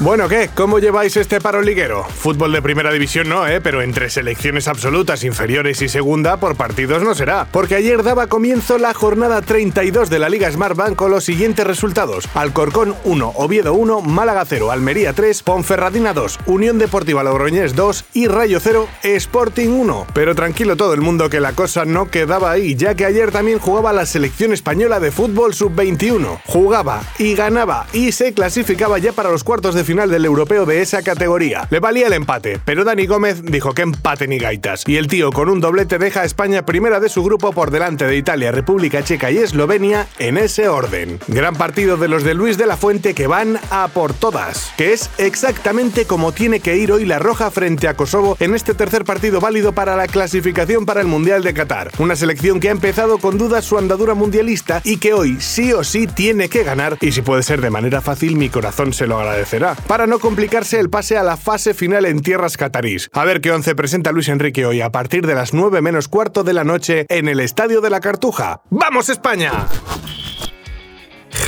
Bueno, ¿qué? ¿Cómo lleváis este paro liguero? Fútbol de primera división no, ¿eh? Pero entre selecciones absolutas, inferiores y segunda, por partidos no será. Porque ayer daba comienzo la jornada 32 de la Liga Smartbank con los siguientes resultados. Alcorcón 1, Oviedo 1, Málaga 0, Almería 3, Ponferradina 2, Unión Deportiva Logroñés 2 y Rayo 0, Sporting 1. Pero tranquilo todo el mundo que la cosa no quedaba ahí, ya que ayer también jugaba la selección española de fútbol sub-21. Jugaba y ganaba y se clasificaba ya para los cuartos de final del europeo de esa categoría. Le valía el empate, pero Dani Gómez dijo que empate ni gaitas. Y el tío con un doblete deja a España primera de su grupo por delante de Italia, República Checa y Eslovenia en ese orden. Gran partido de los de Luis de la Fuente que van a por todas, que es exactamente como tiene que ir hoy la Roja frente a Kosovo en este tercer partido válido para la clasificación para el Mundial de Qatar. Una selección que ha empezado con dudas su andadura mundialista y que hoy sí o sí tiene que ganar y si puede ser de manera fácil mi corazón se lo agradecerá para no complicarse el pase a la fase final en tierras catarís. A ver qué once presenta Luis Enrique hoy a partir de las 9 menos cuarto de la noche en el Estadio de la Cartuja. ¡Vamos España!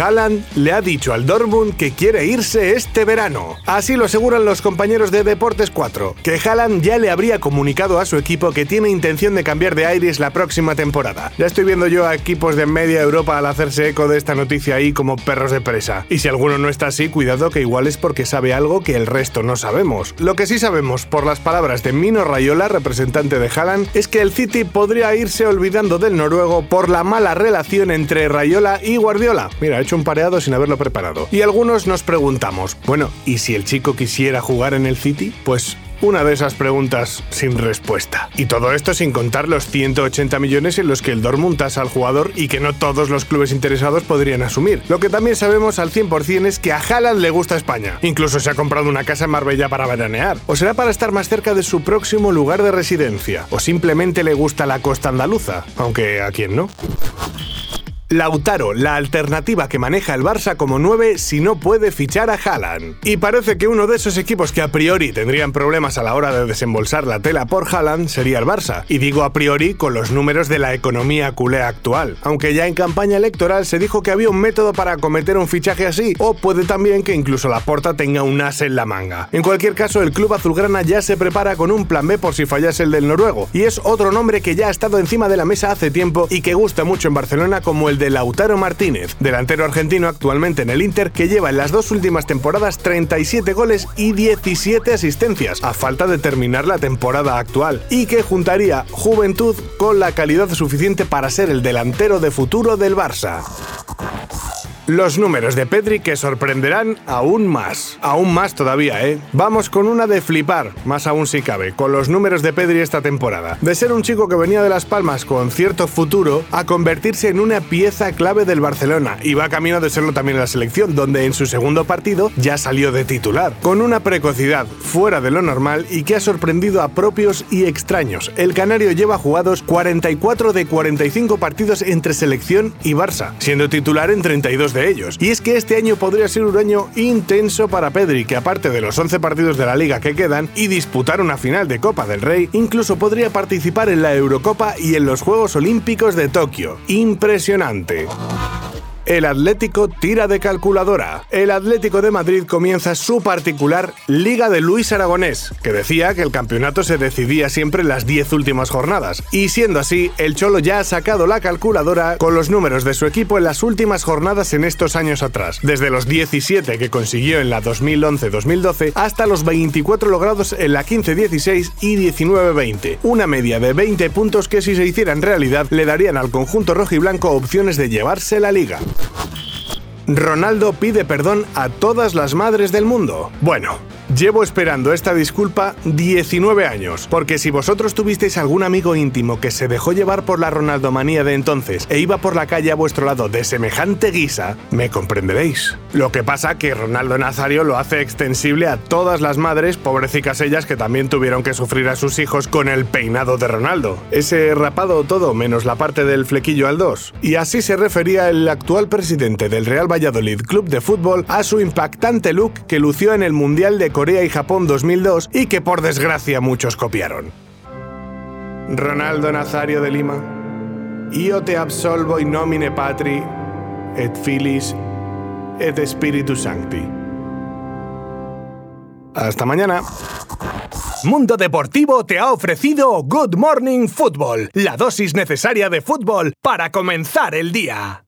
Haaland le ha dicho al Dortmund que quiere irse este verano. Así lo aseguran los compañeros de Deportes 4, que Haaland ya le habría comunicado a su equipo que tiene intención de cambiar de aires la próxima temporada. Ya estoy viendo yo a equipos de media Europa al hacerse eco de esta noticia ahí como perros de presa. Y si alguno no está así, cuidado que igual es porque sabe algo que el resto no sabemos. Lo que sí sabemos, por las palabras de Mino Rayola, representante de Haaland, es que el City podría irse olvidando del noruego por la mala relación entre Rayola y Guardiola. Mira, hecho un pareado sin haberlo preparado. Y algunos nos preguntamos, bueno, ¿y si el chico quisiera jugar en el City? Pues una de esas preguntas sin respuesta. Y todo esto sin contar los 180 millones en los que el Dortmund tasa al jugador y que no todos los clubes interesados podrían asumir. Lo que también sabemos al 100% es que a Haaland le gusta España. Incluso se ha comprado una casa en Marbella para veranear. O será para estar más cerca de su próximo lugar de residencia. O simplemente le gusta la costa andaluza. Aunque a quién no. Lautaro, la alternativa que maneja el Barça como 9 si no puede fichar a Haaland. Y parece que uno de esos equipos que a priori tendrían problemas a la hora de desembolsar la tela por Haaland sería el Barça. Y digo a priori con los números de la economía culé actual. Aunque ya en campaña electoral se dijo que había un método para acometer un fichaje así, o puede también que incluso la porta tenga un as en la manga. En cualquier caso, el club azulgrana ya se prepara con un plan B por si fallase el del noruego. Y es otro nombre que ya ha estado encima de la mesa hace tiempo y que gusta mucho en Barcelona como el de Lautaro Martínez, delantero argentino actualmente en el Inter, que lleva en las dos últimas temporadas 37 goles y 17 asistencias, a falta de terminar la temporada actual, y que juntaría juventud con la calidad suficiente para ser el delantero de futuro del Barça. Los números de Pedri que sorprenderán aún más. Aún más todavía, ¿eh? Vamos con una de flipar, más aún si cabe, con los números de Pedri esta temporada. De ser un chico que venía de Las Palmas con cierto futuro, a convertirse en una pieza clave del Barcelona, y va camino de serlo también en la selección, donde en su segundo partido ya salió de titular. Con una precocidad fuera de lo normal y que ha sorprendido a propios y extraños. El canario lleva jugados 44 de 45 partidos entre selección y Barça, siendo titular en 32 ellos. Y es que este año podría ser un año intenso para Pedri, que aparte de los 11 partidos de la liga que quedan y disputar una final de Copa del Rey, incluso podría participar en la Eurocopa y en los Juegos Olímpicos de Tokio. Impresionante. El Atlético tira de calculadora. El Atlético de Madrid comienza su particular Liga de Luis Aragonés, que decía que el campeonato se decidía siempre en las 10 últimas jornadas. Y siendo así, el Cholo ya ha sacado la calculadora con los números de su equipo en las últimas jornadas en estos años atrás, desde los 17 que consiguió en la 2011-2012 hasta los 24 logrados en la 15-16 y 19-20. Una media de 20 puntos que si se hicieran realidad le darían al conjunto rojiblanco opciones de llevarse la liga. Ronaldo pide perdón a todas las madres del mundo. Bueno, Llevo esperando esta disculpa 19 años, porque si vosotros tuvisteis algún amigo íntimo que se dejó llevar por la Ronaldomanía de entonces e iba por la calle a vuestro lado de semejante guisa, me comprenderéis. Lo que pasa que Ronaldo Nazario lo hace extensible a todas las madres, pobrecicas ellas que también tuvieron que sufrir a sus hijos con el peinado de Ronaldo. Ese rapado todo menos la parte del flequillo al 2. Y así se refería el actual presidente del Real Valladolid Club de Fútbol a su impactante look que lució en el Mundial de Corea y Japón 2002 y que por desgracia muchos copiaron. Ronaldo Nazario de Lima. Io te absolvo in nomine Patri et Filis et Spiritus Sancti. Hasta mañana. Mundo Deportivo te ha ofrecido Good Morning Football, la dosis necesaria de fútbol para comenzar el día.